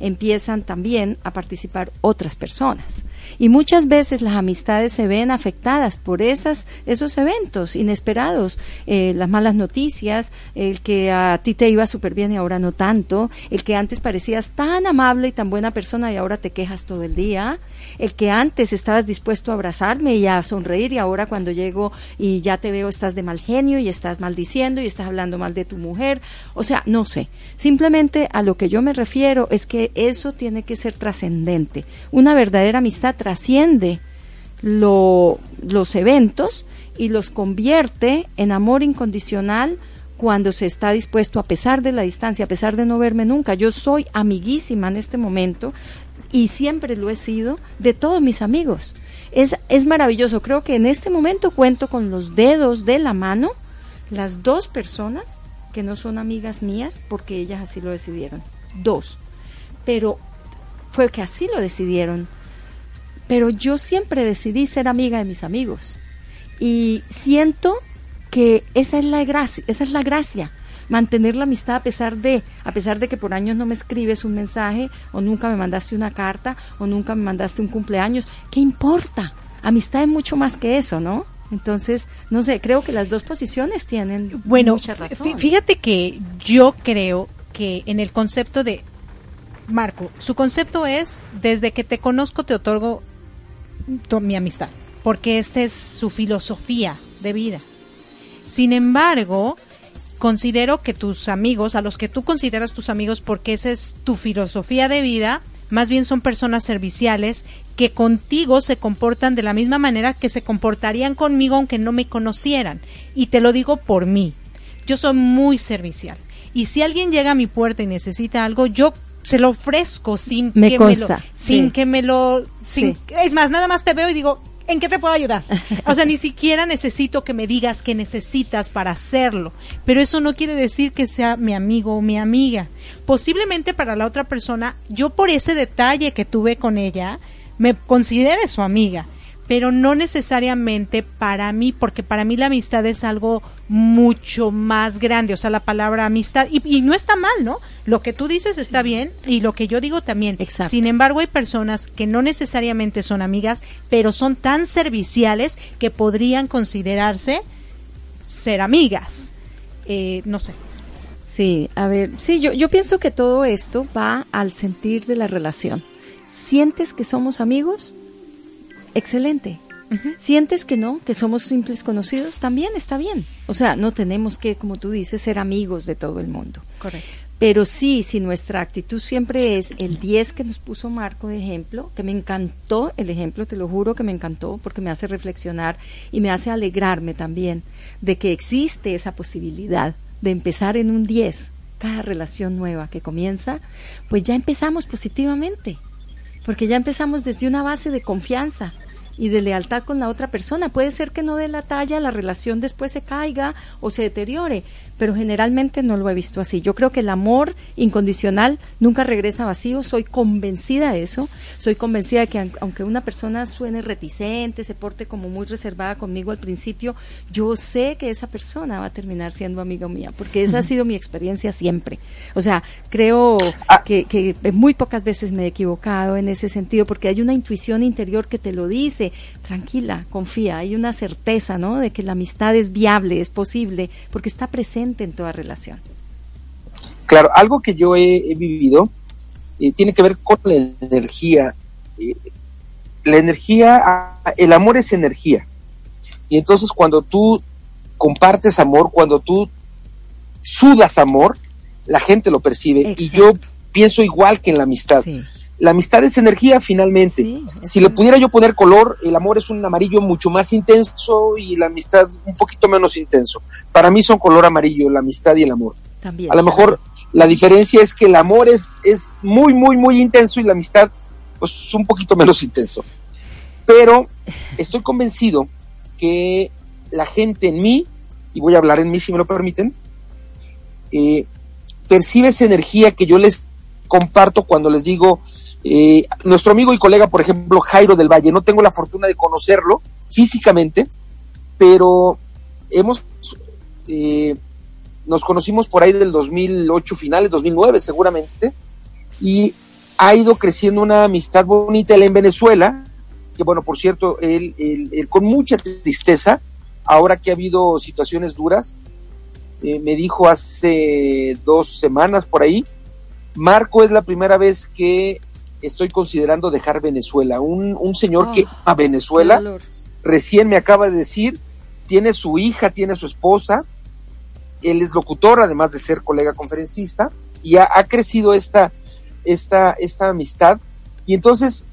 empiezan también a participar otras personas. Y muchas veces las amistades se ven afectadas por esas, esos eventos inesperados, eh, las malas noticias, el que a ti te iba súper bien y ahora no tanto, el que antes parecías tan amable y tan buena persona y ahora te quejas todo el día, el que antes estabas dispuesto a abrazarme y a sonreír y ahora cuando llego y ya te veo estás de mal genio y estás maldiciendo y estás hablando mal de tu mujer, o sea, no sé, simplemente a lo que yo me refiero es que eso tiene que ser trascendente. Una verdadera amistad trasciende los eventos y los convierte en amor incondicional cuando se está dispuesto, a pesar de la distancia, a pesar de no verme nunca. Yo soy amiguísima en este momento y siempre lo he sido de todos mis amigos. Es, es maravilloso. Creo que en este momento cuento con los dedos de la mano las dos personas que no son amigas mías porque ellas así lo decidieron. Dos pero fue que así lo decidieron. Pero yo siempre decidí ser amiga de mis amigos y siento que esa es la gracia, esa es la gracia, mantener la amistad a pesar de a pesar de que por años no me escribes un mensaje o nunca me mandaste una carta o nunca me mandaste un cumpleaños, ¿qué importa? Amistad es mucho más que eso, ¿no? Entonces, no sé, creo que las dos posiciones tienen bueno, mucha razón. Fíjate que yo creo que en el concepto de Marco, su concepto es, desde que te conozco te otorgo mi amistad, porque esta es su filosofía de vida. Sin embargo, considero que tus amigos, a los que tú consideras tus amigos porque esa es tu filosofía de vida, más bien son personas serviciales que contigo se comportan de la misma manera que se comportarían conmigo aunque no me conocieran. Y te lo digo por mí. Yo soy muy servicial. Y si alguien llega a mi puerta y necesita algo, yo se lo ofrezco sin que me lo sin que me lo es más nada más te veo y digo ¿En qué te puedo ayudar? O sea, ni siquiera necesito que me digas qué necesitas para hacerlo. Pero eso no quiere decir que sea mi amigo o mi amiga. Posiblemente para la otra persona, yo por ese detalle que tuve con ella, me considere su amiga pero no necesariamente para mí, porque para mí la amistad es algo mucho más grande, o sea, la palabra amistad, y, no está mal, ¿no? Lo que tú dices está bien y lo que yo digo también. Exacto. Sin embargo, hay personas que no necesariamente son amigas, pero son tan serviciales que podrían considerarse ser amigas. Eh, no sé. Sí, a ver, sí, yo, yo pienso que todo esto va al sentir de la relación. ¿Sientes que somos amigos? Excelente. ¿Sientes que no, que somos simples conocidos? También está bien. O sea, no tenemos que, como tú dices, ser amigos de todo el mundo. Correcto. Pero sí, si nuestra actitud siempre es el 10 que nos puso Marco de ejemplo, que me encantó el ejemplo, te lo juro que me encantó porque me hace reflexionar y me hace alegrarme también de que existe esa posibilidad de empezar en un 10 cada relación nueva que comienza, pues ya empezamos positivamente porque ya empezamos desde una base de confianzas y de lealtad con la otra persona. Puede ser que no dé la talla, la relación después se caiga o se deteriore, pero generalmente no lo he visto así. Yo creo que el amor incondicional nunca regresa vacío, soy convencida de eso, soy convencida de que aunque una persona suene reticente, se porte como muy reservada conmigo al principio, yo sé que esa persona va a terminar siendo amiga mía, porque esa ha sido mi experiencia siempre. O sea, creo ah. que, que muy pocas veces me he equivocado en ese sentido, porque hay una intuición interior que te lo dice, tranquila, confía, hay una certeza, ¿no? De que la amistad es viable, es posible, porque está presente en toda relación. Claro, algo que yo he, vivido eh, tiene que ver con la energía. Eh, la energía, ah, el amor es energía. Y entonces cuando tú compartes amor, cuando tú sudas amor, la gente lo percibe. Y yo pienso igual que en la amistad. La amistad es energía finalmente. si le pudiera yo poner color, el amor es un amarillo mucho más intenso y la amistad un poquito menos intenso. Para mí son color amarillo, la amistad y el amor. También, a lo mejor la diferencia es que el amor es, es muy, muy, muy intenso y la amistad pues un poquito menos intenso. Pero estoy convencido que la gente en mí, y voy a hablar en mí si me lo permiten, eh, percibe esa energía que yo les comparto cuando les digo, eh, nuestro amigo y colega, por ejemplo, Jairo del Valle, no tengo la fortuna de conocerlo físicamente, pero hemos, eh, nos conocimos por ahí del 2008, finales 2009 seguramente, y ha ido creciendo una amistad bonita él en Venezuela, que bueno, por cierto, él, con mucha tristeza, ahora que ha habido situaciones duras, eh, me dijo hace dos semanas por ahí, Marco es la primera vez que estoy considerando dejar Venezuela. Un, un señor que a Venezuela recién me acaba de decir, tiene su hija, tiene su esposa, él es locutor, además de ser colega conferencista, y ha, crecido esta, esta, esta amistad. Y entonces,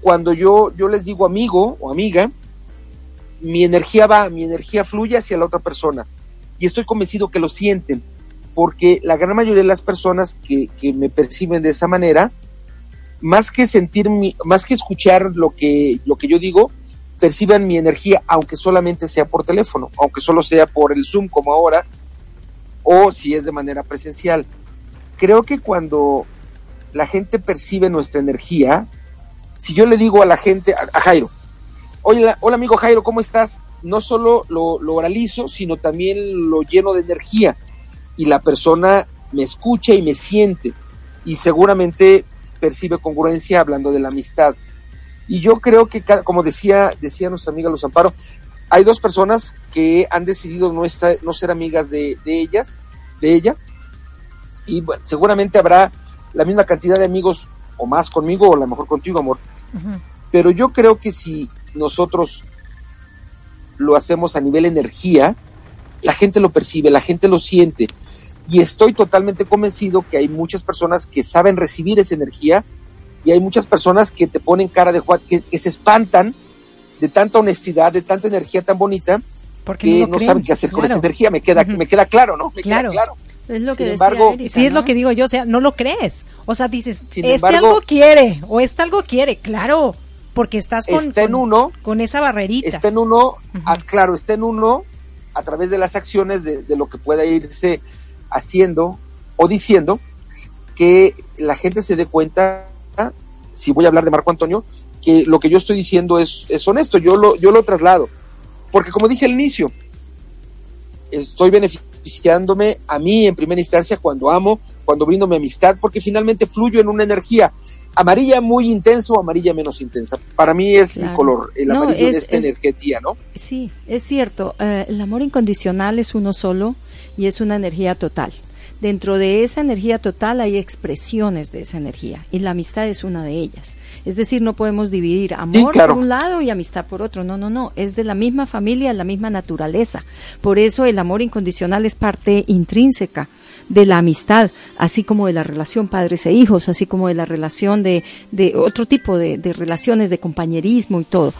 cuando yo, yo les digo amigo o amiga, mi energía va, mi energía fluye hacia la otra persona. Y estoy convencido que lo sienten, porque la gran mayoría de las personas que, que me perciben de esa manera, más que sentir mi, más que escuchar lo que, lo que yo digo, perciban mi energía, aunque solamente sea por teléfono, aunque solo sea por el Zoom como ahora, o si es de manera presencial. Creo que cuando la gente percibe nuestra energía, si yo le digo a la gente, a, Jairo, hola, hola amigo Jairo, ¿cómo estás? No solo lo, lo oralizo, sino también lo lleno de energía y la persona me escucha y me siente y seguramente percibe congruencia hablando de la amistad. Y yo creo que, como decía, decía nuestra amiga Luz Amparo, hay dos personas que han decidido no, no ser amigas de, ellas, de ella, y bueno, seguramente habrá la misma cantidad de amigos o más conmigo o a lo mejor contigo, amor. Pero yo creo que si nosotros lo hacemos a nivel energía, la gente lo percibe, la gente lo siente. Y estoy totalmente convencido que hay muchas personas que saben recibir esa energía y hay muchas personas que te ponen cara de que, que se espantan de tanta honestidad, de tanta energía tan bonita, Porque que no, saben qué hacer con esa energía. Me queda, me queda claro, ¿no? Me claro. queda claro. Es lo que Sin embargo, sí es lo que digo yo, o sea, no lo crees. O sea, dices, este algo quiere o este algo quiere, claro, porque estás con, está en uno, con esa barrerita. Está en uno, claro, está en uno a través de las acciones de, de lo que pueda irse haciendo o diciendo que la gente se dé cuenta, si voy a hablar de Marco Antonio, que lo que yo estoy diciendo es, es honesto, yo lo, yo lo traslado. Porque como dije al inicio, estoy beneficiándome a mí en primera instancia cuando amo, cuando brindo mi amistad, porque finalmente fluyo en una energía amarilla muy intensa o amarilla menos intensa. Para mí es el color, el amarillo de esta energía, ¿no? Sí, es cierto. Eh, el amor incondicional es uno solo y es una energía total. Dentro de esa energía total hay expresiones de esa energía y la amistad es una de ellas. Es decir, no podemos dividir amor por un lado y amistad por otro. No, no, no. Es de la misma familia, la misma naturaleza. Por eso el amor incondicional es parte intrínseca de la amistad, así como de la relación padres e hijos, así como de la relación de, de otro tipo de, relaciones de compañerismo y todo.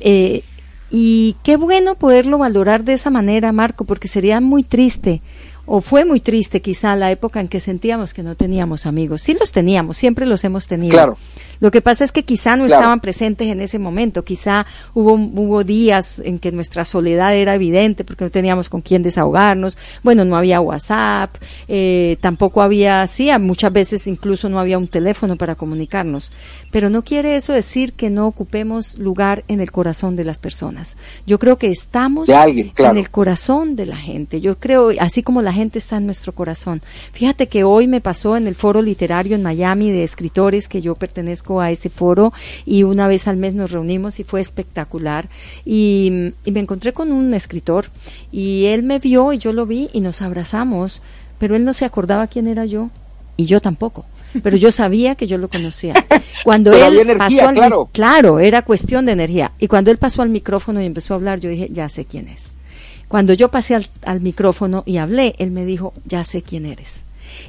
Eh, y qué bueno poderlo valorar de esa manera, Marco, porque sería muy triste o fue muy triste quizá la época en que sentíamos que no teníamos amigos. Sí los teníamos, siempre los hemos tenido. Claro. Lo que pasa es que quizá no estaban presentes en ese momento, quizá hubo, hubo días en que nuestra soledad era evidente porque no teníamos con quién desahogarnos, bueno, no había WhatsApp, eh, tampoco había, sí, muchas veces incluso no había un teléfono para comunicarnos, pero no quiere eso decir que no ocupemos lugar en el corazón de las personas. Yo creo que estamos en el corazón de la gente, yo creo, así como la gente está en nuestro corazón. Fíjate que hoy me pasó en el foro literario en Miami de escritores que yo pertenezco a ese foro y una vez al mes nos reunimos y fue espectacular. Y, me encontré con un escritor y él me vio y yo lo vi y nos abrazamos, pero él no se acordaba quién era yo y yo tampoco pero yo sabía que yo lo conocía. Cuando él pasó al claro. claro, era cuestión de energía. Y cuando él pasó al micrófono y empezó a hablar, yo dije, ya sé quién es. Cuando yo pasé al, micrófono y hablé, él me dijo, ya sé quién eres.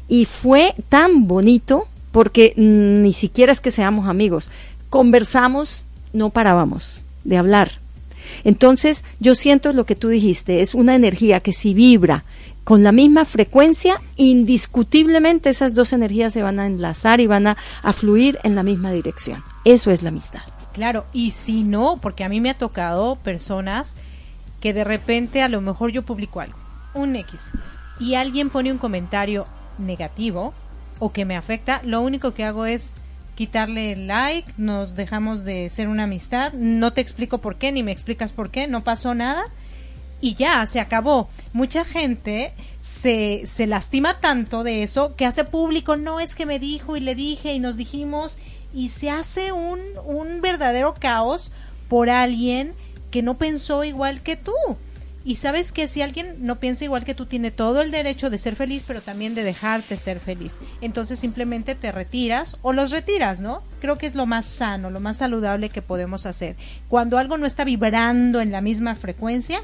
Y fue tan bonito porque ni siquiera es que seamos amigos. Conversamos, no parábamos de hablar. Entonces, yo siento lo que tú dijiste, es una energía que si vibra con la misma frecuencia, indiscutiblemente esas dos energías se van a enlazar y van a, fluir en la misma dirección. Eso es la amistad. Claro, y si no, porque a mí me ha tocado personas que de repente a lo mejor yo publico algo, un X, y alguien pone un comentario negativo o que me afecta, lo único que hago es quitarle el like, nos dejamos de ser una amistad, no te explico por qué, ni me explicas por qué, no pasó nada y ya, se acabó. Mucha gente se, se lastima tanto de eso que hace público, no es que me dijo y le dije y nos dijimos y se hace un, un verdadero caos por alguien que no pensó igual que tú. Y sabes que si alguien no piensa igual que tú, tiene todo el derecho de ser feliz, pero también de dejarte ser feliz. Entonces simplemente te retiras o los retiras, ¿no? Creo que es lo más sano, lo más saludable que podemos hacer. Cuando algo no está vibrando en la misma frecuencia,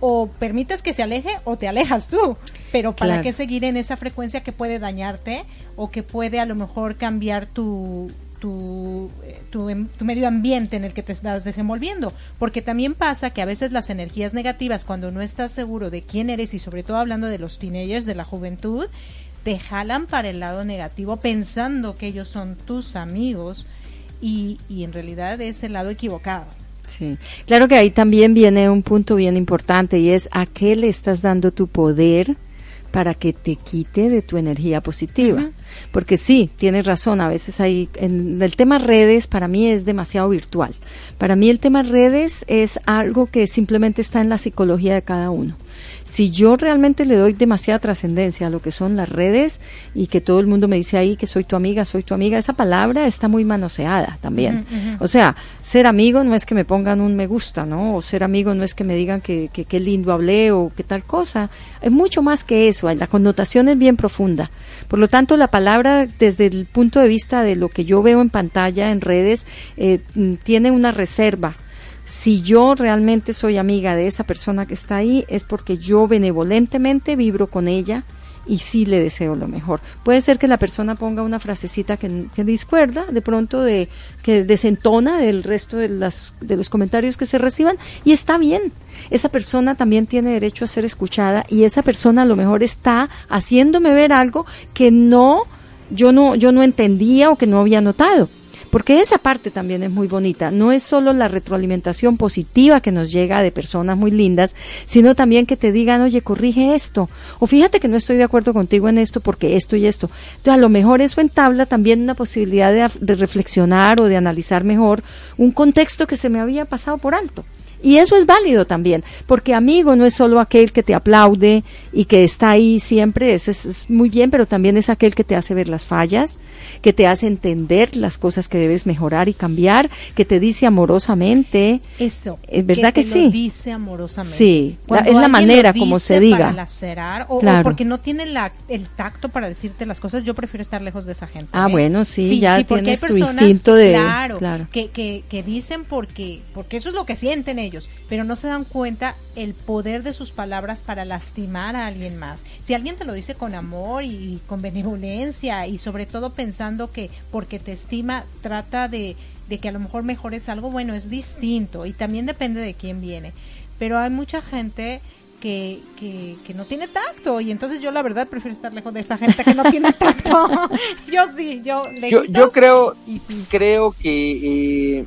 o permites que se aleje o te alejas tú. Pero ¿para qué seguir en esa frecuencia que puede dañarte o que puede a lo mejor cambiar tu, tu, eh, em, tu, medio ambiente en el que te estás desenvolviendo. Porque también pasa que a veces las energías negativas, cuando no estás seguro de quién eres y sobre todo hablando de los teenagers, de la juventud, te jalan para el lado negativo pensando que ellos son tus amigos y, y en realidad es el lado equivocado. Sí, claro que ahí también viene un punto bien importante y es a qué le estás dando tu poder para que te quite de tu energía positiva. Porque sí, tienes razón, a veces hay, en el tema redes para mí es demasiado virtual. Para mí el tema redes es algo que simplemente está en la psicología de cada uno si yo realmente le doy demasiada trascendencia a lo que son las redes y que todo el mundo me dice ahí que soy tu amiga, soy tu amiga, esa palabra está muy manoseada también. O sea, ser amigo no es que me pongan un me gusta, ¿no? O ser amigo no es que me digan que qué lindo hablé o qué tal cosa. Es mucho más que eso, la connotación es bien profunda. Por lo tanto, la palabra desde el punto de vista de lo que yo veo en pantalla, en redes, eh, tiene una reserva si yo realmente soy amiga de esa persona que está ahí, es porque yo benevolentemente vibro con ella y sí le deseo lo mejor. Puede ser que la persona ponga una frasecita que, que discuerda, de pronto de que desentona del resto de, las, de los comentarios que se reciban y está bien. Esa persona también tiene derecho a ser escuchada y esa persona a lo mejor está haciéndome ver algo que no yo no yo no entendía o que no había notado porque esa parte también es muy bonita. No es solo la retroalimentación positiva que nos llega de personas muy lindas, sino también que te digan, oye, corrige esto, o fíjate que no estoy de acuerdo contigo en esto porque esto y esto. Entonces, a lo mejor eso entabla también una posibilidad de, de reflexionar o de analizar mejor un contexto que se me había pasado por alto. Y eso es válido también, porque amigo no es solo aquel que te aplaude y que está ahí siempre, eso es, muy bien, pero también es aquel que te hace ver las fallas, que te hace entender las cosas que debes mejorar y cambiar, que te dice amorosamente. Eso. Es verdad que, sí. dice amorosamente. Sí, es la manera como se diga. Para o, porque no tiene la, el tacto para decirte las cosas, yo prefiero estar lejos de esa gente. Ah, ¿eh? bueno, sí, ya tienes tu instinto de... Claro, Que, que, que dicen porque, porque eso es lo que sienten ellos pero no se dan cuenta el poder de sus palabras para lastimar a alguien más. Si alguien te lo dice con amor y con benevolencia y sobre todo pensando que porque te estima trata de, de que a lo mejor mejores algo, bueno, es distinto y también depende de quién viene. Pero hay mucha gente que, que, no tiene tacto y entonces yo la verdad prefiero estar lejos de esa gente que no tiene tacto. yo sí, yo yo, yo creo creo que eh,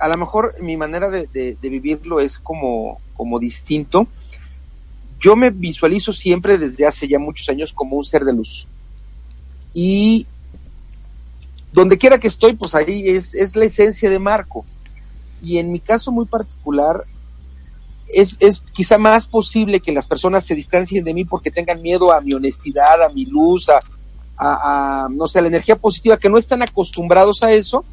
a lo mejor mi manera de, vivirlo es como, como distinto. Yo me visualizo siempre desde hace ya muchos años como un ser de luz. Y donde quiera que estoy, pues ahí es, es la esencia de Marco. Y en mi caso muy particular, es, es, quizá más posible que las personas se distancien de mí porque tengan miedo a mi honestidad, a mi luz, a, a, a no sé, a la energía positiva, que no están acostumbrados a eso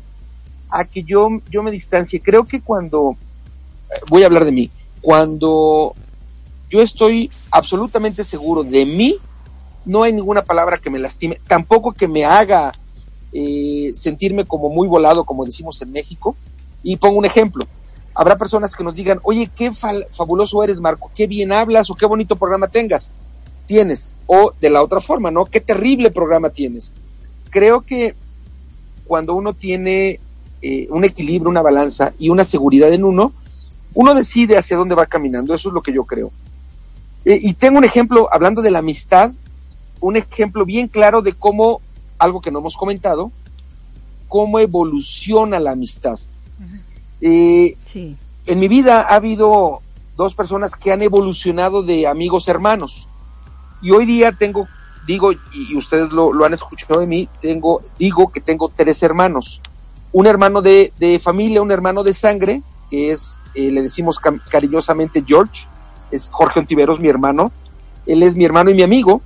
a que yo, yo me distancie. Creo que cuando, voy a hablar de mí, cuando yo estoy absolutamente seguro de mí, no hay ninguna palabra que me lastime, tampoco que me haga eh, sentirme como muy volado, como decimos en México. Y pongo un ejemplo. Habrá personas que nos digan, oye, qué fabuloso eres, Marco, qué bien hablas o qué bonito programa tengas. Tienes. O de la otra forma, ¿no? Qué terrible programa tienes. Creo que cuando uno tiene eh, un equilibrio, una balanza y una seguridad en uno, uno decide hacia dónde va caminando. Eso es lo que yo creo. Eh, y tengo un ejemplo, hablando de la amistad, un ejemplo bien claro de cómo, algo que no hemos comentado, cómo evoluciona la amistad. Eh, en mi vida ha habido dos personas que han evolucionado de amigos hermanos. Y hoy día tengo, digo, y ustedes lo, lo han escuchado de mí, tengo, digo que tengo tres hermanos. Un hermano de, de familia, un hermano de sangre, que es, eh, le decimos cariñosamente George, es Jorge Ontiveros, mi hermano. Él es mi hermano y mi amigo.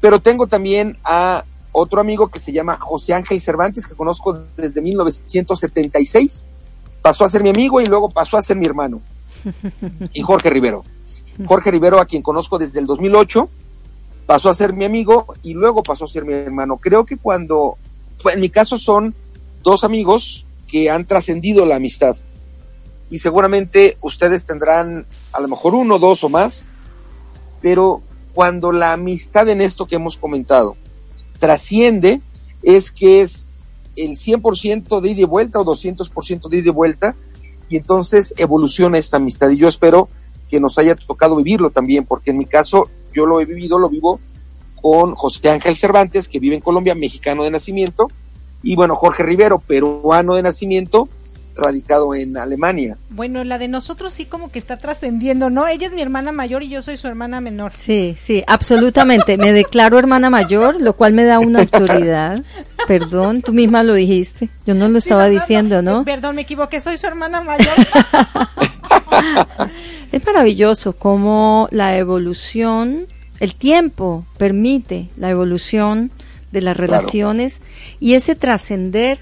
Pero tengo también a otro amigo que se llama José Ángel Cervantes, que conozco desde 1976. Pasó a ser mi amigo y luego pasó a ser mi hermano. Y Jorge Rivero. Jorge Rivero, a quien conozco desde el 2008, pasó a ser mi amigo y luego pasó a ser mi hermano. Creo que cuando, en mi caso son dos amigos que han trascendido la amistad. Y seguramente ustedes tendrán a lo mejor uno, dos o más, pero cuando la amistad en esto que hemos comentado trasciende, es que es el 100% de ida y vuelta o 200% de ida y vuelta, y entonces evoluciona esta amistad. Y yo espero que nos haya tocado vivirlo también, porque en mi caso yo lo he vivido, lo vivo con José Ángel Cervantes, que vive en Colombia, mexicano de nacimiento, y bueno, Jorge Rivero, peruano de nacimiento, radicado en Alemania. Bueno, la de nosotros sí como que está trascendiendo, ¿no? Ella es mi hermana mayor y yo soy su hermana menor. Sí, sí, absolutamente. me declaro hermana mayor, lo cual me da una autoridad. Perdón, tú misma lo dijiste. Yo no lo estaba diciendo, ¿no? Perdón, me equivoqué, soy su hermana mayor. es maravilloso cómo la evolución, el tiempo permite la evolución de las relaciones y ese trascender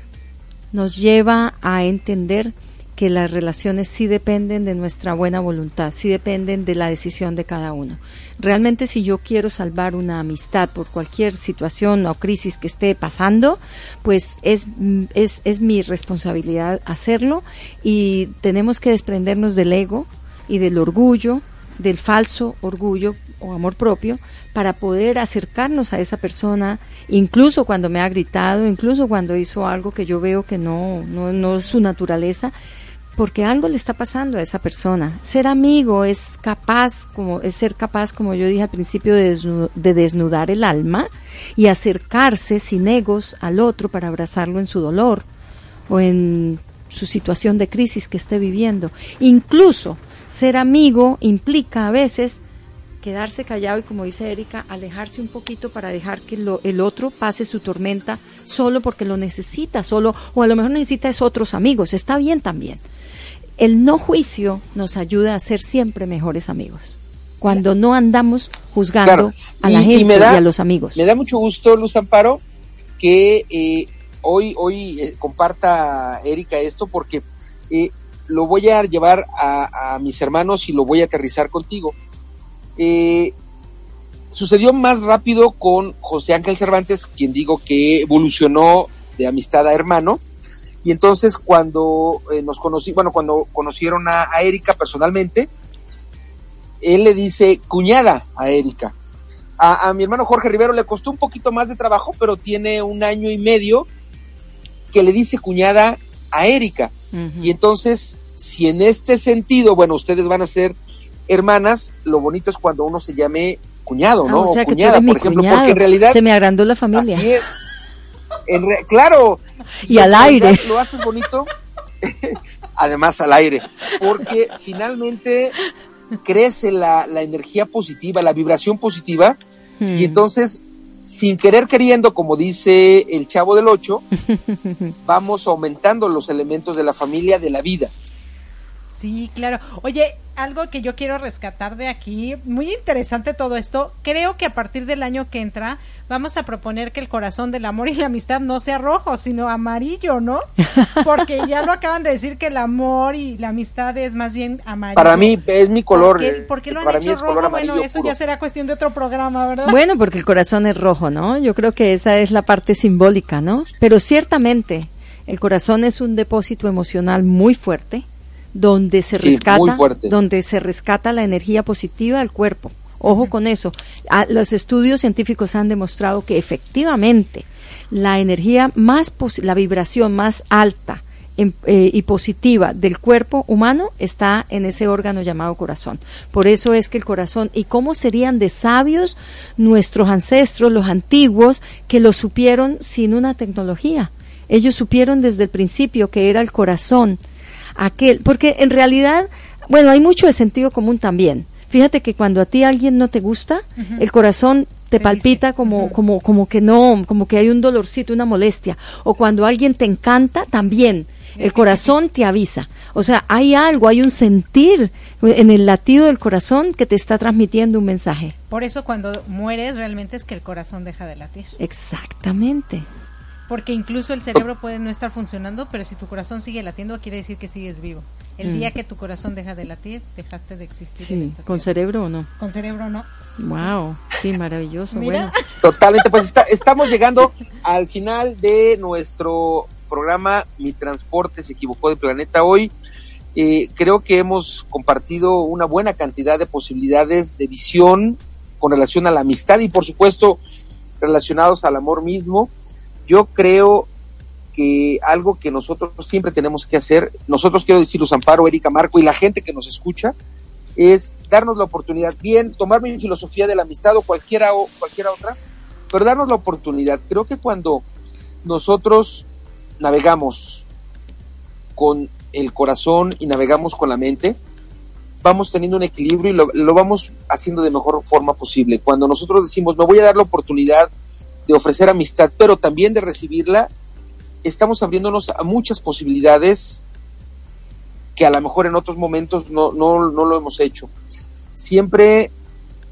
nos lleva a entender que las relaciones sí dependen de nuestra buena voluntad, sí dependen de la decisión de cada uno. Realmente si yo quiero salvar una amistad por cualquier situación o crisis que esté pasando, pues es, es, es mi responsabilidad hacerlo y tenemos que desprendernos del ego y del orgullo, del falso orgullo o amor propio, para poder acercarnos a esa persona, incluso cuando me ha gritado, incluso cuando hizo algo que yo veo que no, no, no es su naturaleza, porque algo le está pasando a esa persona. Ser amigo es capaz, como es ser capaz, como yo dije al principio, de, de desnudar el alma y acercarse sin egos al otro para abrazarlo en su dolor o en su situación de crisis que esté viviendo. Incluso ser amigo implica a veces quedarse callado y como dice Erika, alejarse un poquito para dejar que el otro pase su tormenta solo porque lo necesita, solo, o a lo mejor necesita es otros amigos, está bien también. El no juicio nos ayuda a ser siempre mejores amigos. Cuando no andamos juzgando a la gente y a los amigos. Me da mucho gusto, Luz Amparo, que eh, hoy, hoy eh, comparta Erika esto porque eh, lo voy a llevar a, a, mis hermanos y lo voy a aterrizar contigo. Eh, sucedió más rápido con José Ángel Cervantes, quien digo que evolucionó de amistad a hermano. Y entonces cuando eh, nos conocí, bueno, cuando conocieron a, Erika personalmente, él le dice cuñada a Erika. A, mi hermano Jorge Rivero le costó un poquito más de trabajo, pero tiene un año y medio que le dice cuñada a Erika. Y entonces, si en este sentido, bueno, ustedes van a ser hermanas, lo bonito es cuando uno se llame cuñado, ¿no? Ah, o, cuñada, por ejemplo, porque en realidad se me agrandó la familia. Así es. claro. Y al aire. Lo haces bonito. Además al aire, porque finalmente crece la, la energía positiva, la vibración positiva, y hmm. entonces sin querer queriendo, como dice el chavo del 8, vamos aumentando los elementos de la familia, de la vida. Sí, claro. Oye, algo que yo quiero rescatar de aquí, muy interesante todo esto. Creo que a partir del año que entra vamos a proponer que el corazón del amor y la amistad no sea rojo, sino amarillo, ¿no? Porque ya lo acaban de decir que el amor y la amistad es más bien amarillo. Para mí es mi color. ¿Por qué, lo han hecho rojo? Bueno, eso ya será cuestión de otro programa, ¿verdad? Bueno, porque el corazón es rojo, ¿no? Yo creo que esa es la parte simbólica, ¿no? Pero ciertamente el corazón es un depósito emocional muy fuerte donde se rescata donde se rescata la energía positiva del cuerpo. Ojo con eso. Ah, los estudios científicos han demostrado que efectivamente la energía más la vibración más alta eh, y positiva del cuerpo humano está en ese órgano llamado corazón. Por eso es que el corazón, y cómo serían de sabios nuestros ancestros, los antiguos, que lo supieron sin una tecnología. Ellos supieron desde el principio que era el corazón aquel, porque en realidad bueno, hay mucho de sentido común también. Fíjate que cuando a ti alguien no te gusta, el corazón te palpita como, como, como que no, como que hay un dolorcito, una molestia. O cuando alguien te encanta, también. El corazón te avisa. O sea, hay algo, hay un sentir en el latido del corazón que te está transmitiendo un mensaje. Por eso cuando mueres realmente es que el corazón deja de latir. Exactamente. Porque incluso el cerebro puede no estar funcionando, pero si tu corazón sigue latiendo, quiere decir que sigues vivo. El Mm. día que tu corazón deja de latir, dejaste de existir. Sí, en esta con tierra. cerebro o no. Con cerebro no. Wow, sí, maravilloso. Mira. Bueno, Totalmente, pues está- estamos llegando al final de nuestro programa Mi Transporte se equivocó de planeta hoy. Eh, creo que hemos compartido una buena cantidad de posibilidades de visión con relación a la amistad y por supuesto relacionados al amor mismo. Yo creo que algo que nosotros siempre tenemos que hacer, nosotros quiero decir Luz Amparo, Erika Marco y la gente que nos escucha, es darnos la oportunidad, bien, tomar mi filosofía de la amistad o cualquiera, o cualquiera otra, pero darnos la oportunidad. Creo que cuando nosotros navegamos con el corazón y navegamos con la mente, vamos teniendo un equilibrio y lo, lo vamos haciendo de mejor forma posible. Cuando nosotros decimos, me voy a dar la oportunidad de ofrecer amistad, pero también de recibirla, estamos abriéndonos a muchas posibilidades que a lo mejor en otros momentos no, no, no lo hemos hecho. Siempre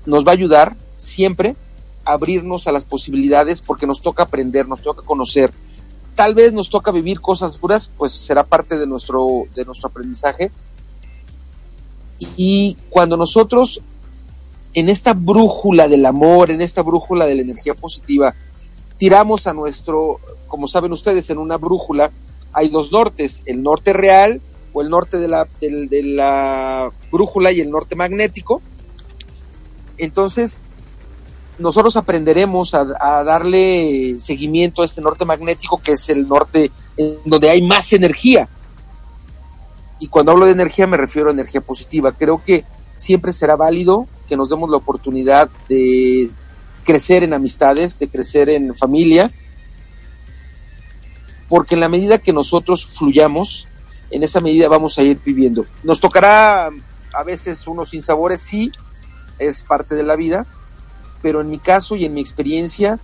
nos va a ayudar, siempre, abrirnos a las posibilidades porque nos toca aprender, nos toca conocer. Tal vez nos toca vivir cosas duras, pues será parte de nuestro, de nuestro aprendizaje. Y cuando nosotros en esta brújula del amor, en esta brújula de la energía positiva, tiramos a nuestro, como saben ustedes, en una brújula hay dos nortes, el norte real o el norte de la, del- de la brújula y el norte magnético. Entonces, nosotros aprenderemos a, a darle seguimiento a este norte magnético, que es el norte en donde hay más energía. Y cuando hablo de energía me refiero a energía positiva. Creo que siempre será válido que nos demos la oportunidad de crecer en amistades, de crecer en familia, porque en la medida que nosotros fluyamos, en esa medida vamos a ir viviendo. Nos tocará a veces unos sinsabores, sí, es parte de la vida, pero en mi caso y en mi experiencia,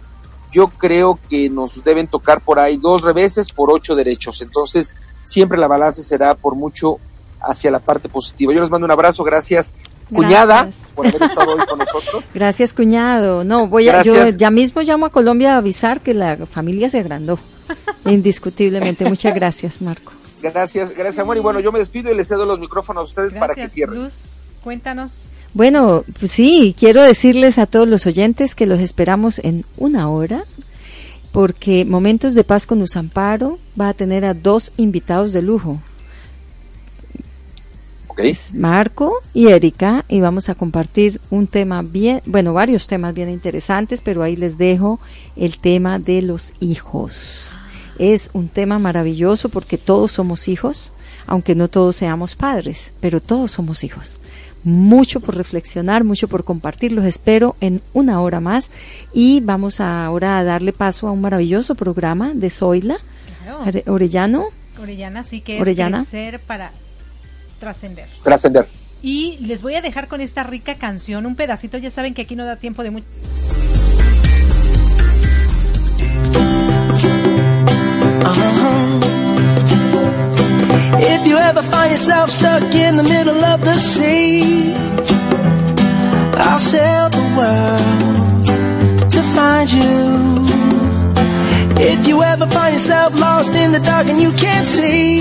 yo creo que nos deben tocar por ahí dos reveses por ocho derechos. Entonces, siempre la balanza será por mucho hacia la parte positiva. Yo les mando un abrazo, gracias, cuñada, Gracias. por haber estado hoy con nosotros. Gracias, cuñado. No, voy a, yo ya mismo llamo a Colombia a avisar que la familia se agrandó. Indiscutiblemente. Muchas gracias, Marco. Gracias, gracias, amor. Y bueno, yo me despido y les cedo los micrófonos a ustedes para que cierren. Luz. Cuéntanos. Bueno, pues sí, quiero decirles a todos los oyentes que los esperamos en una hora, porque Momentos de Paz con Usamparo va a tener a dos invitados de lujo. Marco y Erika, y vamos a compartir un tema bien, bueno, varios temas bien interesantes, pero ahí les dejo el tema de los hijos. Es un tema maravilloso porque todos somos hijos, aunque no todos seamos padres, pero todos somos hijos. Mucho por reflexionar, mucho por compartir. Los espero en una hora más y vamos ahora a darle paso a un maravilloso programa de Zoila Claro. Orellano. Orellana, sí que es Orellana. crecer para trascender. Trascender. Y les voy a dejar con esta rica canción, un pedacito, ya saben que aquí no da tiempo de mucho. If you ever find yourself stuck in the middle of the sea, I'll sail the world to find you. If you ever find yourself lost in the dark and you can't see,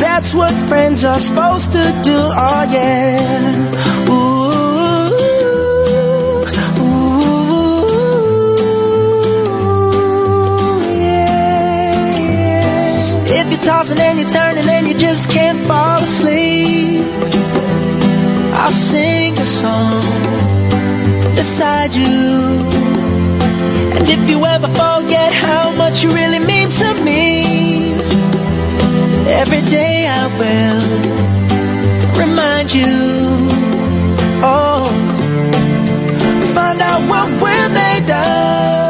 That's what friends are supposed to do, oh yeah. Ooh, ooh, yeah. If you're tossing and you're turning and you just can't fall asleep, I'll sing a song beside you. And if you ever forget how much you really mean to me, every day. Will remind you. Oh, find out what we're made of.